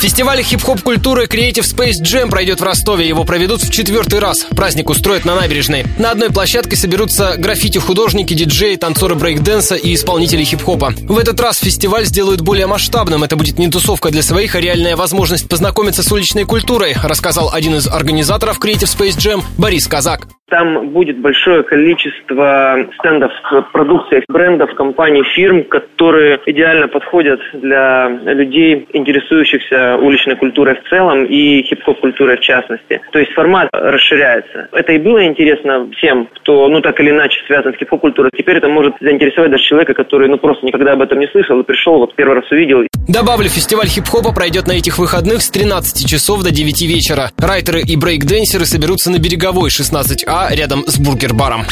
Фестиваль хип-хоп культуры Creative Space Jam пройдет в Ростове. Его проведут в четвертый раз. Праздник устроят на набережной. На одной площадке соберутся граффити-художники, диджеи, танцоры брейкденса и исполнители хип-хопа. В этот раз фестиваль сделают более масштабным. Это будет не тусовка для своих, а реальная возможность познакомиться с уличной культурой, рассказал один из организаторов Creative Space Jam Борис Казак. Там будет большое количество стендов с продукцией брендов, компаний, фирм, которые идеально подходят для людей, интересующихся уличной культурой в целом и хип-хоп культурой в частности. То есть формат расширяется. Это и было интересно всем, кто ну так или иначе связан с хип-хоп культурой. Теперь это может заинтересовать даже человека, который ну просто никогда об этом не слышал и пришел, вот первый раз увидел. Добавлю, фестиваль хип-хопа пройдет на этих выходных с 13 часов до 9 вечера. Райтеры и брейкденсеры соберутся на Береговой 16А рядом с бургер-баром.